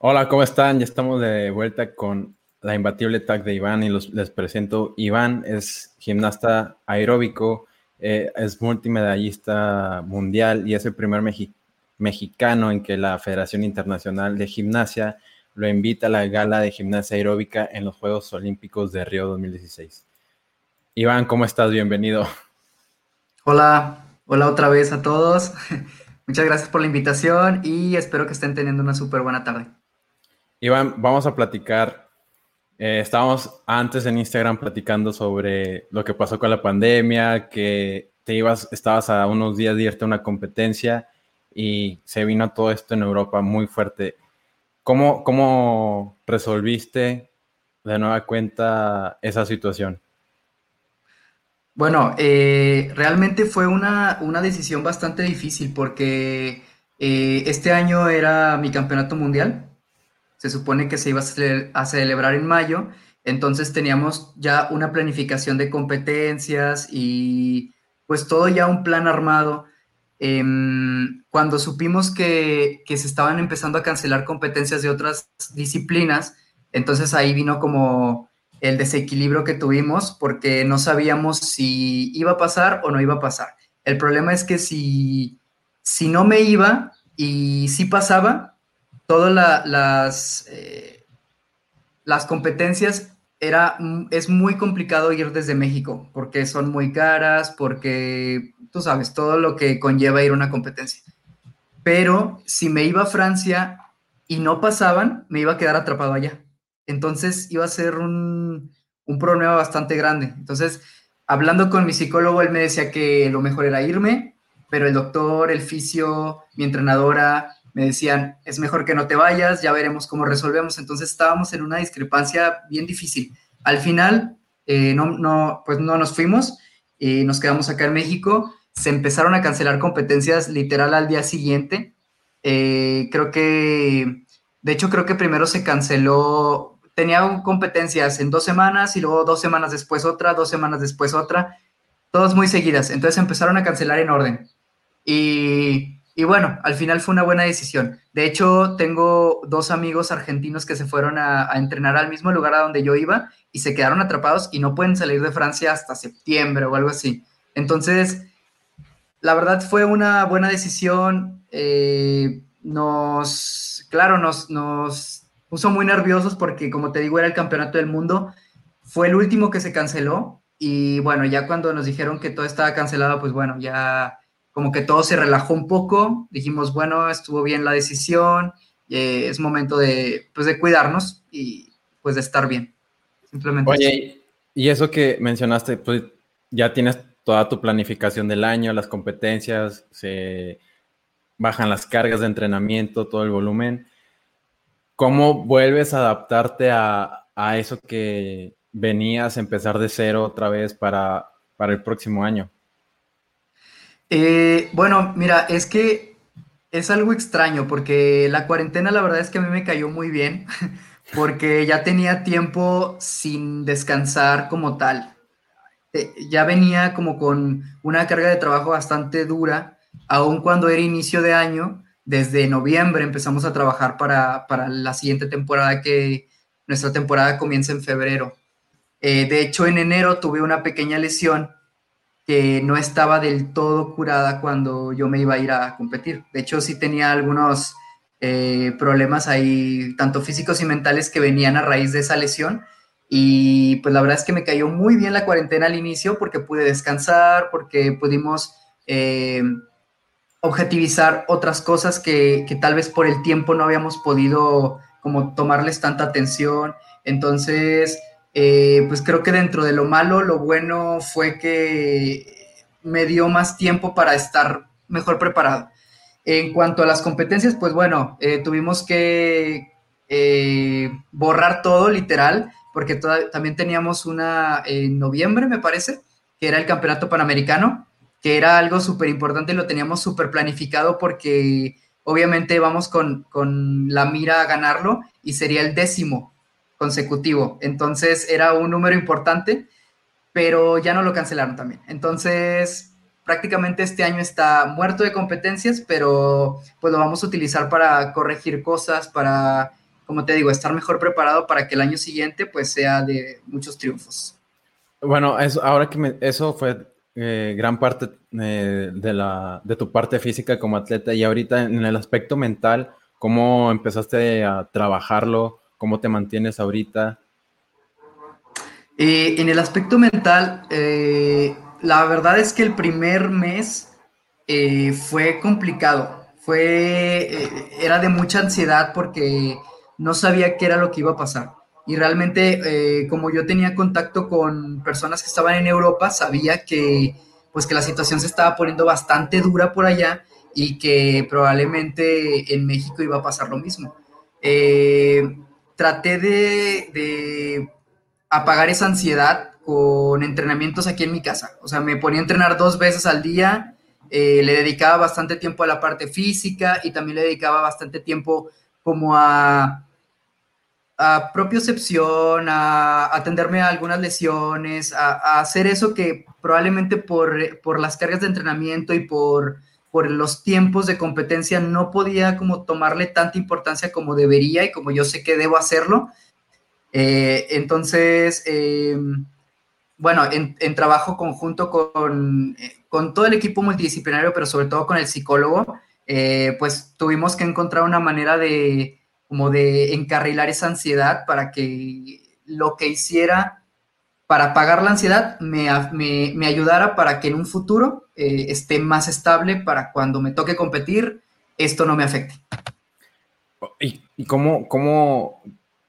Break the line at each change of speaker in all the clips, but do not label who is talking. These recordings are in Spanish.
Hola, ¿cómo están? Ya estamos de vuelta con la imbatible tag de Iván y les presento. Iván es gimnasta aeróbico, eh, es multimedallista mundial y es el primer mexicano en que la Federación Internacional de Gimnasia lo invita a la gala de gimnasia aeróbica en los Juegos Olímpicos de Río 2016. Iván, ¿cómo estás? Bienvenido.
Hola, hola otra vez a todos. Muchas gracias por la invitación y espero que estén teniendo una súper buena tarde.
Iván, vamos a platicar. Eh, estábamos antes en Instagram platicando sobre lo que pasó con la pandemia, que te ibas, estabas a unos días de irte a una competencia y se vino todo esto en Europa muy fuerte. ¿Cómo, cómo resolviste de nueva cuenta esa situación?
Bueno, eh, realmente fue una, una, decisión bastante difícil porque eh, este año era mi campeonato mundial se supone que se iba a, celebrar en mayo, entonces teníamos ya una planificación de competencias y pues todo ya un plan armado. Em, cuando supimos que, se estaban empezando a cancelar competencias de otras disciplinas, entonces ahí vino como el desequilibrio que tuvimos porque no sabíamos si iba a pasar o no iba a pasar. El problema es que si, si no me iba y si pasaba, todas las, eh, las competencias era, es muy complicado ir desde México porque son muy caras, porque tú sabes, todo lo que conlleva ir a una competencia. Pero si me iba a Francia y no pasaban, me iba a quedar atrapado allá. Entonces iba a ser un, un problema bastante grande. Entonces, hablando con mi psicólogo, él me decía que lo mejor era irme, pero el doctor, el fisio, mi entrenadora, me decían, es mejor que no te vayas, ya veremos cómo resolvemos. Entonces estábamos en una discrepancia bien difícil. Al final, eh, no, no, pues no nos fuimos y nos quedamos acá en México. Se empezaron a cancelar competencias literal al día siguiente. Eh, creo que, de hecho, creo que primero se canceló, tenía competencias en dos semanas y luego dos semanas después otra, dos semanas después otra, todas muy seguidas. Entonces empezaron a cancelar en orden. Y y bueno, al final fue una buena decisión. De hecho, tengo dos amigos argentinos que se fueron a, entrenar al mismo lugar a donde yo iba y se quedaron atrapados y no pueden salir de Francia hasta septiembre o algo así. Entonces, la verdad fue una buena decisión. Eh, nos, claro, nos, nos puso muy nerviosos porque, como te digo, era el campeonato del mundo. Fue el último que se canceló y bueno, ya cuando nos dijeron que todo estaba cancelado, pues bueno, ya como que todo se relajó un poco, dijimos, bueno, estuvo bien la decisión, eh, es momento de, pues, de cuidarnos y pues de estar bien.
Simplemente. Oye, y eso que mencionaste, pues ya tienes toda tu planificación del año, las competencias, se bajan las cargas de entrenamiento, todo el volumen. ¿Cómo vuelves a adaptarte a, a eso que venías a empezar de cero otra vez para, para el próximo año?
Eh, bueno, mira, es que es algo extraño porque la cuarentena la verdad es que a mí me cayó muy bien porque ya tenía tiempo sin descansar como tal. Eh, ya venía como con una carga de trabajo bastante dura, aun cuando era inicio de año. Desde noviembre empezamos a trabajar para, la siguiente temporada que nuestra temporada comienza en febrero. Eh, de hecho, en enero tuve una pequeña lesión que no estaba del todo curada cuando yo me iba a ir a competir. De hecho, sí tenía algunos eh, problemas ahí, tanto físicos y mentales, que venían a raíz de esa lesión. Y pues la verdad es que me cayó muy bien la cuarentena al inicio porque pude descansar, porque pudimos eh, objetivizar otras cosas que, que, tal vez por el tiempo no habíamos podido como tomarles tanta atención. Entonces, eh, pues creo que dentro de lo malo, lo bueno fue que me dio más tiempo para estar mejor preparado. En cuanto a las competencias, pues bueno, eh, tuvimos que eh, borrar todo literal, porque también teníamos una en noviembre, me parece, que era el Campeonato Panamericano, que era algo súper importante, lo teníamos súper planificado porque obviamente vamos con, con la mira a ganarlo y sería el décimo consecutivo. Entonces era un número importante, pero ya no lo cancelaron también. Entonces prácticamente este año está muerto de competencias, pero pues lo vamos a utilizar para corregir cosas, para como te digo, estar mejor preparado para que el año siguiente pues sea de muchos triunfos.
Bueno, eso, ahora que me, eso fue eh, gran parte eh, de, la, de tu parte física como atleta y ahorita en el aspecto mental, ¿cómo empezaste a trabajarlo? ¿Cómo te mantienes ahorita?
Eh, en el aspecto mental, la verdad es que el primer mes fue complicado, fue, era de mucha ansiedad porque no sabía qué era lo que iba a pasar. Y realmente, eh, como yo tenía contacto con personas que estaban en Europa, sabía que, pues, que la situación se estaba poniendo bastante dura por allá y que probablemente en México iba a pasar lo mismo. Eh, traté de, apagar esa ansiedad con entrenamientos aquí en mi casa. O sea, me ponía a entrenar dos veces al día, eh, le dedicaba bastante tiempo a la parte física y también le dedicaba bastante tiempo como a a propiocepción, a atenderme a algunas lesiones, a, hacer eso que probablemente por, por, las cargas de entrenamiento y por, por los tiempos de competencia no podía como tomarle tanta importancia como debería y como yo sé que debo hacerlo. Eh, entonces, em, bueno, en, trabajo conjunto con, con, todo el equipo multidisciplinario, pero sobre todo con el psicólogo, eh, pues tuvimos que encontrar una manera de, como de encarrilar esa ansiedad para que lo que hiciera para apagar la ansiedad me, me, ayudara para que en un futuro eh, esté más estable para cuando me toque competir, esto no me afecte.
¿Y, cómo, cómo,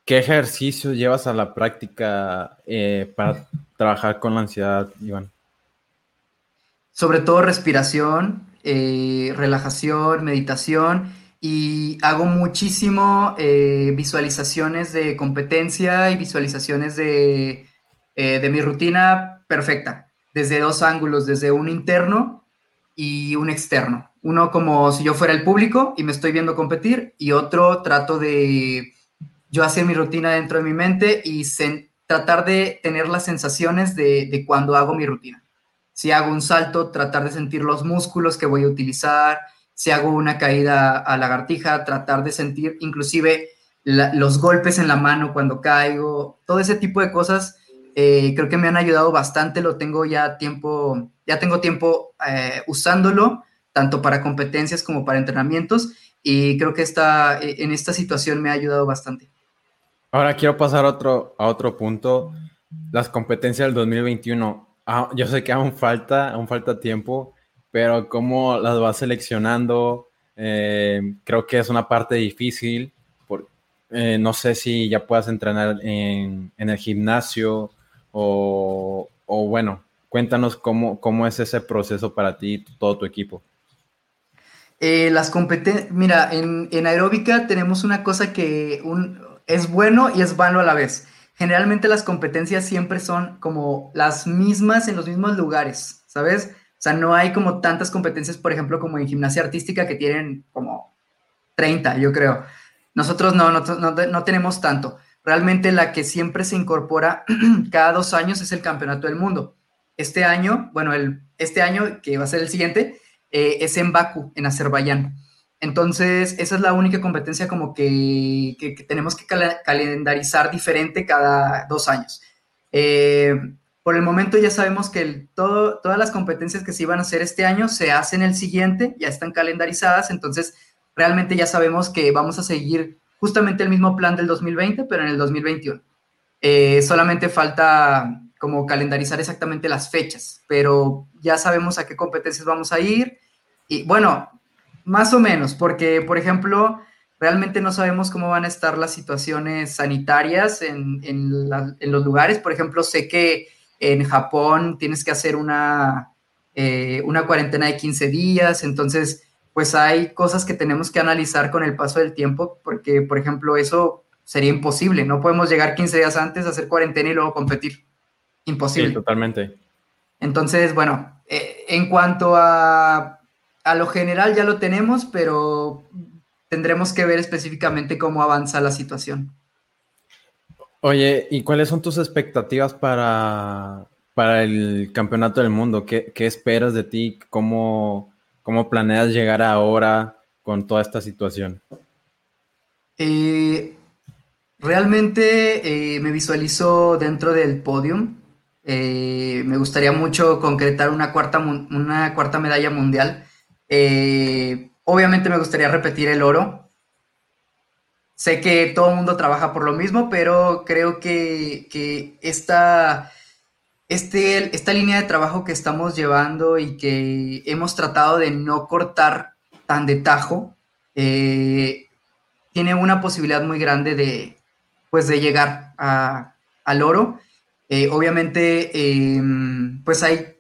qué ejercicio llevas a la práctica eh, para trabajar con la ansiedad, Iván?
Sobre todo respiración, eh, relajación, meditación y hago muchísimo eh, visualizaciones de competencia y visualizaciones de, eh, de mi rutina perfecta, desde dos ángulos, desde un interno y un externo. Uno como si yo fuera el público y me estoy viendo competir y otro trato de yo hacer mi rutina dentro de mi mente y tratar de tener las sensaciones de, de cuando hago mi rutina. Si hago un salto, tratar de sentir los músculos que voy a utilizar, si hago una caída a lagartija, tratar de sentir inclusive los golpes en la mano cuando caigo, todo ese tipo de cosas eh, creo que me han ayudado bastante, lo tengo ya tiempo, ya tengo tiempo eh, usándolo, tanto para competencias como para entrenamientos, y creo que esta, e, en esta situación me ha ayudado bastante.
Ahora quiero pasar otro, a otro punto, las competencias del 2021. Ah, yo sé que aún falta, aún falta tiempo, pero cómo las vas seleccionando, eh, creo que es una parte difícil. Por, eh, no sé si ya puedas entrenar en, el gimnasio o, bueno, cuéntanos cómo, cómo es ese proceso para ti y todo tu equipo.
Eh, las competencias, mira, en, en, aeróbica tenemos una cosa que un, es bueno y es malo a la vez. Generalmente las competencias siempre son como las mismas en los mismos lugares, ¿sabes? O sea, no hay como tantas competencias, por ejemplo, como en gimnasia artística que tienen como 30, yo creo. Nosotros no, no, no, tenemos tanto. Realmente la que siempre se incorpora cada dos años es el Campeonato del Mundo. Este año, bueno, el, este año, que va a ser el siguiente, eh, es en Baku, en Azerbaiyán. Entonces, esa es la única competencia como que, que, tenemos que calendarizar diferente cada dos años. Eh, por el momento ya sabemos que todas las competencias que se iban a hacer este año se hacen el siguiente, ya están calendarizadas, entonces realmente ya sabemos que vamos a seguir justamente el mismo plan del 2020, pero en el 2021. Eh, solamente falta como calendarizar exactamente las fechas, pero ya sabemos a qué competencias vamos a ir. Y bueno, más o menos, porque por ejemplo, realmente no sabemos cómo van a estar las situaciones sanitarias en, en, los lugares. Por ejemplo, sé que en Japón tienes que hacer una, eh, una cuarentena de 15 días, entonces pues hay cosas que tenemos que analizar con el paso del tiempo, porque por ejemplo eso sería imposible, no podemos llegar 15 días antes, a hacer cuarentena y luego competir. Imposible. Sí,
totalmente.
Entonces, bueno, eh, en cuanto a, a lo general ya lo tenemos, pero tendremos que ver específicamente cómo avanza la situación.
Oye, ¿y cuáles son tus expectativas para, para el campeonato del mundo? ¿Qué, esperas de ti? ¿Cómo, ¿Cómo, planeas llegar ahora con toda esta situación?
Eh, Realmente eh, me visualizo dentro del podium. Eh, me gustaría mucho concretar una cuarta, una cuarta medalla mundial. Obviamente me gustaría repetir el oro. Sé que todo el mundo trabaja por lo mismo, pero creo que, esta, este, esta línea de trabajo que estamos llevando y que hemos tratado de no cortar tan de tajo, tiene una posibilidad muy grande de, pues de llegar al oro. Eh, obviamente, em, pues hay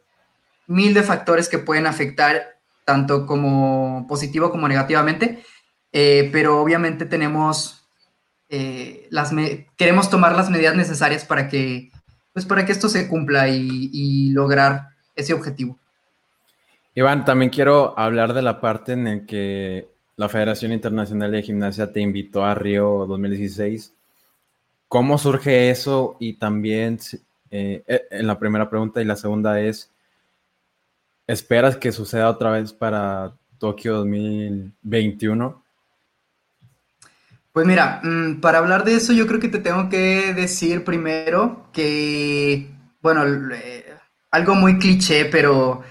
mil de factores que pueden afectar tanto como positivo como negativamente, eh, pero obviamente tenemos eh, las queremos tomar las medidas necesarias para que pues para que esto se cumpla y, lograr ese objetivo.
Iván, también quiero hablar de la parte en la que la Federación Internacional de Gimnasia te invitó a Río 2016 ¿Cómo surge eso? Y también eh, eh, en la primera pregunta y la segunda es, ¿esperas que suceda otra vez para Tokio 2021?
Pues mira, mm, para hablar de eso yo creo que te tengo que decir primero que, bueno, algo muy cliché, pero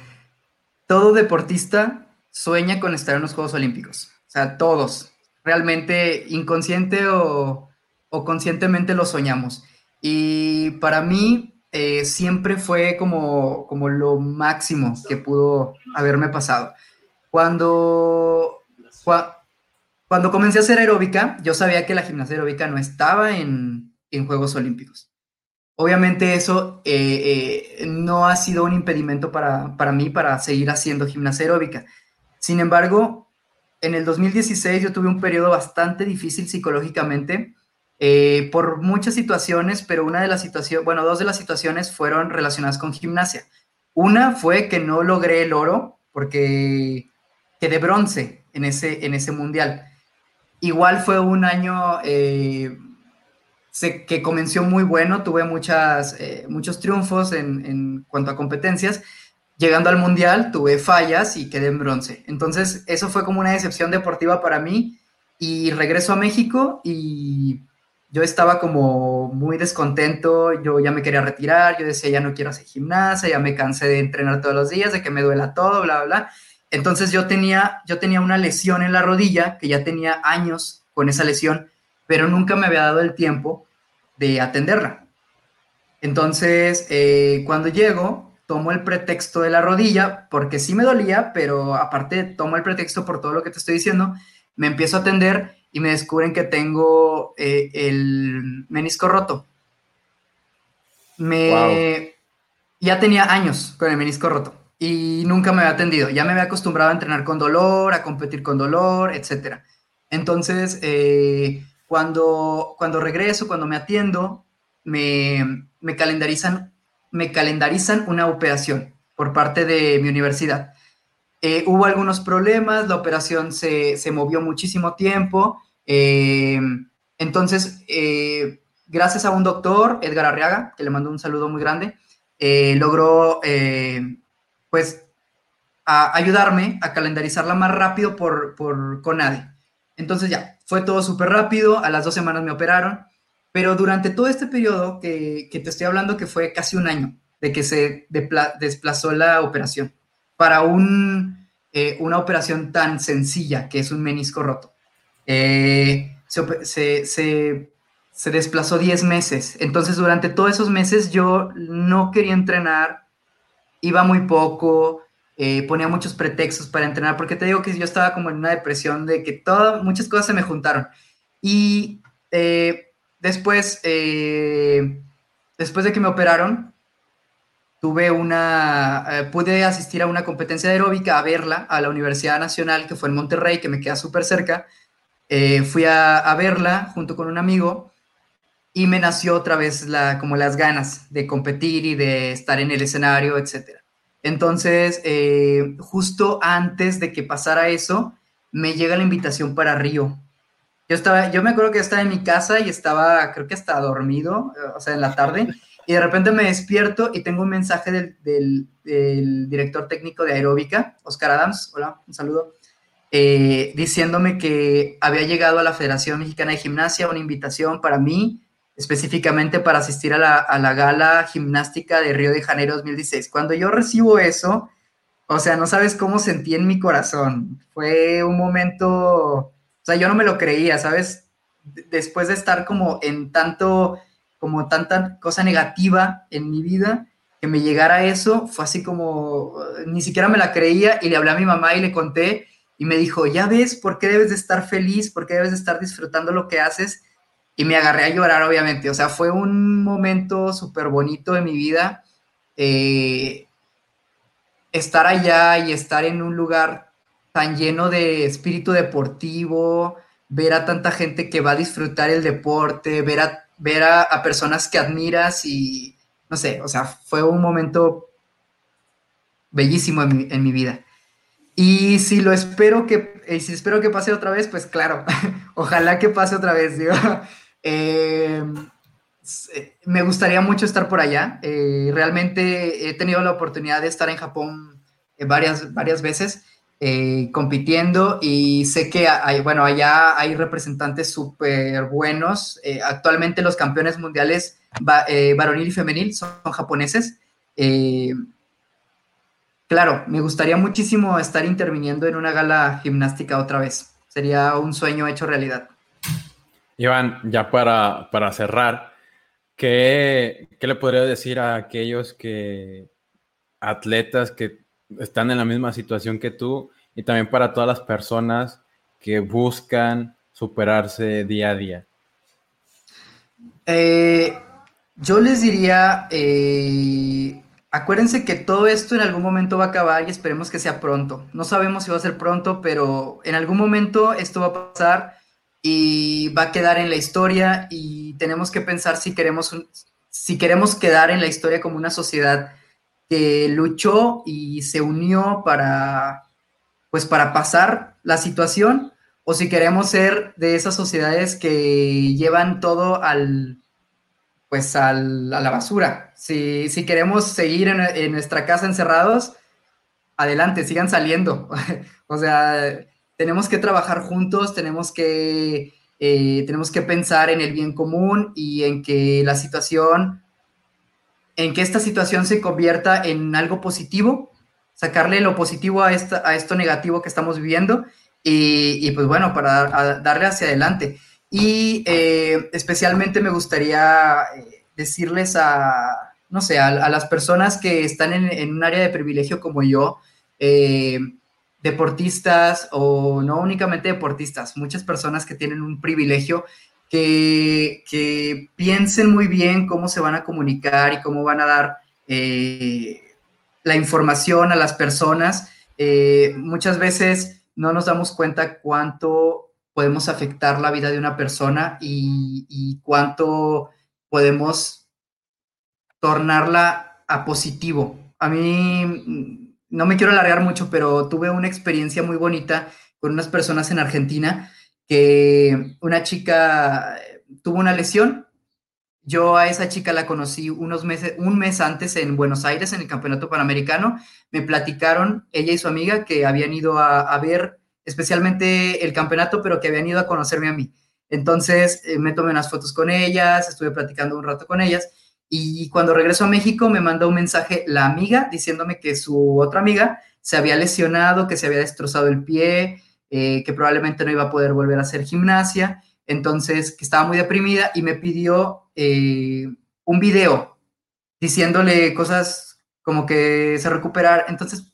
todo deportista sueña con estar en los Juegos Olímpicos. O sea, todos. Realmente inconsciente o o conscientemente lo soñamos. Y para mí eh, siempre fue como, como lo máximo que pudo haberme pasado. Cuando, cuando comencé a hacer aeróbica, yo sabía que la gimnasia aeróbica no estaba en, en Juegos Olímpicos. Obviamente eso eh, eh, no ha sido un impedimento para, para mí para seguir haciendo gimnasia aeróbica. Sin embargo, en el 2016 yo tuve un periodo bastante difícil psicológicamente eh, por muchas situaciones, pero una de las situaciones, bueno, dos de las situaciones fueron relacionadas con gimnasia. Una fue que no logré el oro porque quedé bronce en ese, en ese mundial. Igual fue un año eh, que comenzó muy bueno, tuve muchas, eh, muchos triunfos en, en cuanto a competencias. Llegando al mundial tuve fallas y quedé en bronce. Entonces eso fue como una decepción deportiva para mí y regreso a México y yo estaba como muy descontento, yo ya me quería retirar, yo decía, ya no quiero hacer gimnasia, ya me cansé de entrenar todos los días, de que me duela todo, bla, bla. Entonces yo tenía, yo tenía una lesión en la rodilla, que ya tenía años con esa lesión, pero nunca me había dado el tiempo de atenderla. Entonces, eh, cuando llego, tomo el pretexto de la rodilla, porque sí me dolía, pero aparte tomo el pretexto por todo lo que te estoy diciendo, me empiezo a atender y me descubren que tengo eh, el menisco roto. Me... Ya tenía años con el menisco roto y nunca me había atendido. Ya me había acostumbrado a entrenar con dolor, a competir con dolor, etc. Entonces, eh, cuando, cuando regreso, cuando me atiendo, me, me, calendarizan, me calendarizan una operación por parte de mi universidad. Eh, hubo algunos problemas, la operación se, se movió muchísimo tiempo. Eh, entonces, eh, gracias a un doctor, Edgar Arriaga, que le mando un saludo muy grande, logró, pues, ayudarme a calendarizarla más rápido por, por CONADE. Entonces ya, fue todo súper rápido, a las dos semanas me operaron, pero durante todo este periodo que, que te estoy hablando, que fue casi un año de que se desplazó la operación, para un, eh, una operación tan sencilla que es un menisco roto. Eh, se, se, se, desplazó 10 meses. Entonces, durante todos esos meses yo no quería entrenar, iba muy poco, eh, ponía muchos pretextos para entrenar, porque te digo que yo estaba como en una depresión de que todas, muchas cosas se me juntaron. Y después, después de que me operaron, tuve una, eh, pude asistir a una competencia aeróbica, a verla, a la Universidad Nacional, que fue en Monterrey, que me queda súper cerca. Eh, fui a, verla junto con un amigo y me nació otra vez la, como las ganas de competir y de estar en el escenario, etc. Entonces, eh, justo antes de que pasara eso, me llega la invitación para Río. Yo, estaba, yo me acuerdo que estaba en mi casa y estaba, creo que hasta dormido, o sea, en la tarde, y de repente me despierto y tengo un mensaje del, director técnico de aeróbica, Oscar Adams, hola, un saludo. eh, diciéndome que había llegado a la Federación Mexicana de Gimnasia una invitación para mí, específicamente para asistir a la, a la gala gimnástica de Río de Janeiro 2016. Cuando yo recibo eso, o sea, no sabes cómo sentí en mi corazón. Fue un momento, o sea, yo no me lo creía, ¿sabes? Después de estar como en tanto, como tanta cosa negativa en mi vida, que me llegara eso, fue así como, ni siquiera me la creía y le hablé a mi mamá y le conté y me dijo, ya ves, ¿por qué debes de estar feliz? ¿Por qué debes de estar disfrutando lo que haces? Y me agarré a llorar, obviamente. O sea, fue un momento súper bonito de mi vida. Eh, estar allá y estar en un lugar tan lleno de espíritu deportivo, ver a tanta gente que va a disfrutar el deporte, ver a, ver a, personas que admiras y no sé, o sea, fue un momento bellísimo en mi, vida. Y si lo espero que, si espero que pase otra vez, pues claro, ojalá que pase otra vez, digo. Eh, me gustaría mucho estar por allá. Eh, realmente he tenido la oportunidad de estar en Japón eh, varias, varias veces compitiendo y sé que hay, bueno, allá hay representantes súper buenos. actualmente los campeones mundiales varonil y femenil son, japoneses. claro, me gustaría muchísimo estar interviniendo en una gala gimnástica otra vez. Sería un sueño hecho realidad.
Iván, ya para, para cerrar, ¿Qué, le podría decir a aquellos que atletas que están en la misma situación que tú y también para todas las personas que buscan superarse día a día?
Eh, yo les diría, eh, acuérdense que todo esto en algún momento va a acabar y esperemos que sea pronto. No sabemos si va a ser pronto, pero en algún momento esto va a pasar y va a quedar en la historia y tenemos que pensar si queremos, si queremos quedar en la historia como una sociedad que luchó y se unió para, pues para pasar la situación o si queremos ser de esas sociedades que llevan todo al, pues a la basura. Si, si queremos seguir en, en nuestra casa encerrados, adelante, sigan saliendo. o sea, tenemos que trabajar juntos, tenemos que, eh, tenemos que pensar en el bien común y en que la situación, en que esta situación se convierta en algo positivo, sacarle lo positivo a, esta, a esto negativo que estamos viviendo y, pues bueno, para darle hacia adelante. Y eh, especialmente me gustaría eh, decirles a, no sé, a, las personas que están en, en, un área de privilegio como yo, eh, deportistas o no únicamente deportistas, muchas personas que tienen un privilegio que, piensen muy bien cómo se van a comunicar y cómo van a dar eh, la información a las personas. Eh, muchas veces no nos damos cuenta cuánto podemos afectar la vida de una persona y, y cuánto podemos tornarla a positivo. A mí no me quiero alargar mucho, pero tuve una experiencia muy bonita con unas personas en Argentina que una chica eh, tuvo una lesión. Yo a esa chica la conocí unos meses, un mes antes en Buenos Aires, en el Campeonato Panamericano. Me platicaron ella y su amiga que habían ido a, ver especialmente el campeonato, pero que habían ido a conocerme a mí. Entonces eh, me tomé unas fotos con ellas, estuve platicando un rato con ellas y cuando regresó a México me mandó un mensaje la amiga diciéndome que su otra amiga se había lesionado, que se había destrozado el pie, eh, que probablemente no iba a poder volver a hacer gimnasia, entonces que estaba muy deprimida y me pidió eh, un video diciéndole cosas como que se recuperar. Entonces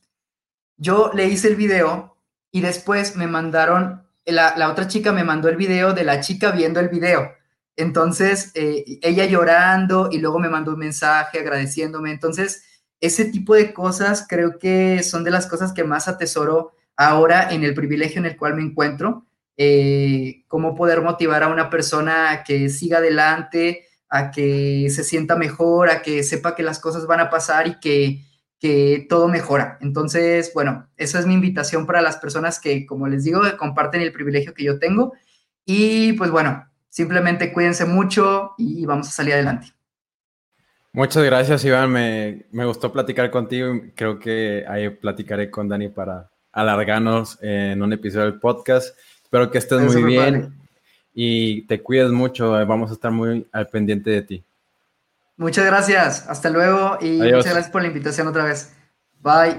yo le hice el video y después me mandaron, la otra chica me mandó el video de la chica viendo el video. Entonces, eh, ella llorando y luego me mandó un mensaje agradeciéndome. Entonces, ese tipo de cosas creo que son de las cosas que más atesoro ahora en el privilegio en el cual me encuentro. Eh, cómo poder motivar a una persona a que siga adelante, a que se sienta mejor, a que sepa que las cosas van a pasar y que, que todo mejora. Entonces, bueno, esa es mi invitación para las personas que, como les digo, comparten el privilegio que yo tengo. Y pues bueno, Simplemente cuídense mucho y vamos a salir adelante.
Muchas gracias, Iván. Me, gustó platicar contigo. Creo que ahí platicaré con Dani para alargarnos en un episodio del podcast. Espero que estés muy bien y te cuides mucho. Vamos a estar muy al pendiente de ti.
Muchas gracias. Hasta luego y muchas gracias por la invitación otra vez. Bye.